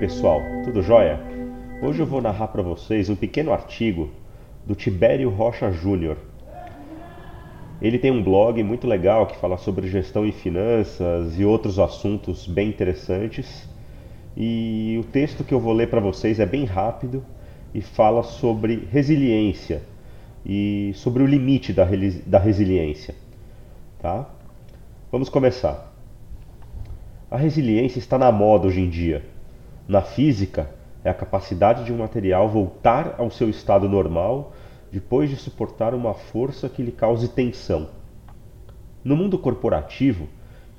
pessoal, tudo jóia? Hoje eu vou narrar para vocês um pequeno artigo do Tibério Rocha Júnior. Ele tem um blog muito legal que fala sobre gestão e finanças e outros assuntos bem interessantes. E o texto que eu vou ler para vocês é bem rápido e fala sobre resiliência e sobre o limite da, da resiliência. Tá? Vamos começar. A resiliência está na moda hoje em dia. Na física, é a capacidade de um material voltar ao seu estado normal depois de suportar uma força que lhe cause tensão. No mundo corporativo,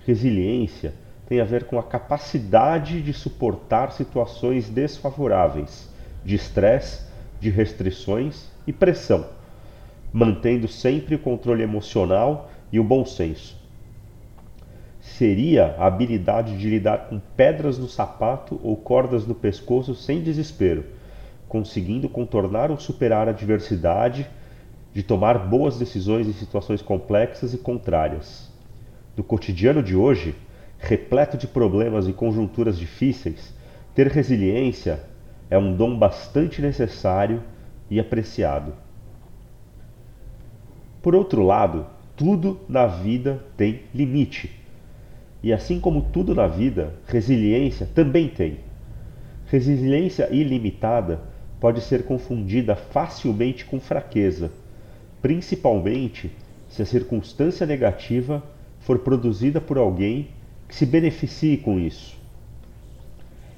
resiliência tem a ver com a capacidade de suportar situações desfavoráveis, de estresse, de restrições e pressão, mantendo sempre o controle emocional e o bom senso seria a habilidade de lidar com pedras no sapato ou cordas no pescoço sem desespero, conseguindo contornar ou superar a adversidade, de tomar boas decisões em situações complexas e contrárias. No cotidiano de hoje, repleto de problemas e conjunturas difíceis, ter resiliência é um dom bastante necessário e apreciado. Por outro lado, tudo na vida tem limite e assim como tudo na vida, resiliência também tem. Resiliência ilimitada pode ser confundida facilmente com fraqueza, principalmente se a circunstância negativa for produzida por alguém que se beneficie com isso.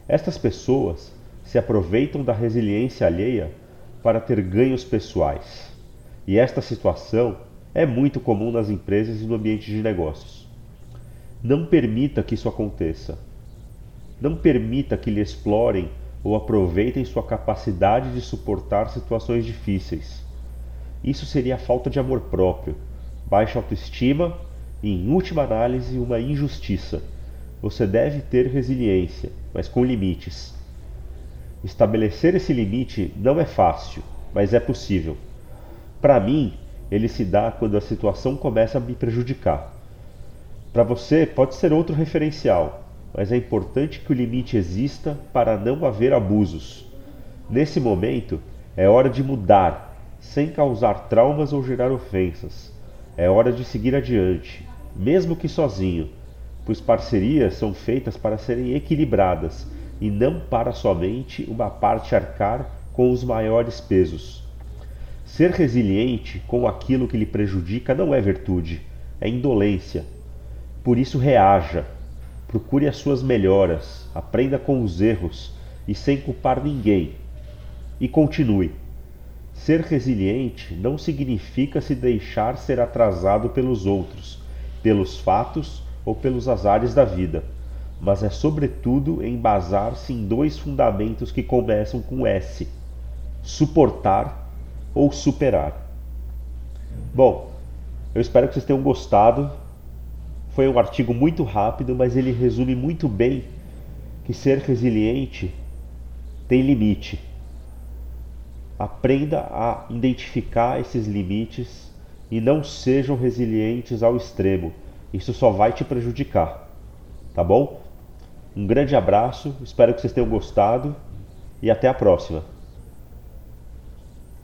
Estas pessoas se aproveitam da resiliência alheia para ter ganhos pessoais. E esta situação é muito comum nas empresas e no ambiente de negócios. Não permita que isso aconteça. Não permita que lhe explorem ou aproveitem sua capacidade de suportar situações difíceis. Isso seria falta de amor próprio, baixa autoestima e, em última análise, uma injustiça. Você deve ter resiliência, mas com limites. Estabelecer esse limite não é fácil, mas é possível. Para mim, ele se dá quando a situação começa a me prejudicar. Para você pode ser outro referencial, mas é importante que o limite exista para não haver abusos. Nesse momento, é hora de mudar, sem causar traumas ou gerar ofensas. É hora de seguir adiante, mesmo que sozinho, pois parcerias são feitas para serem equilibradas e não para somente uma parte arcar com os maiores pesos. Ser resiliente com aquilo que lhe prejudica não é virtude, é indolência por isso, reaja, procure as suas melhoras, aprenda com os erros e sem culpar ninguém. E continue. Ser resiliente não significa se deixar ser atrasado pelos outros, pelos fatos ou pelos azares da vida, mas é sobretudo embasar-se em dois fundamentos que começam com S: suportar ou superar. Bom, eu espero que vocês tenham gostado foi um artigo muito rápido, mas ele resume muito bem que ser resiliente tem limite. Aprenda a identificar esses limites e não sejam resilientes ao extremo. Isso só vai te prejudicar. Tá bom? Um grande abraço, espero que vocês tenham gostado e até a próxima.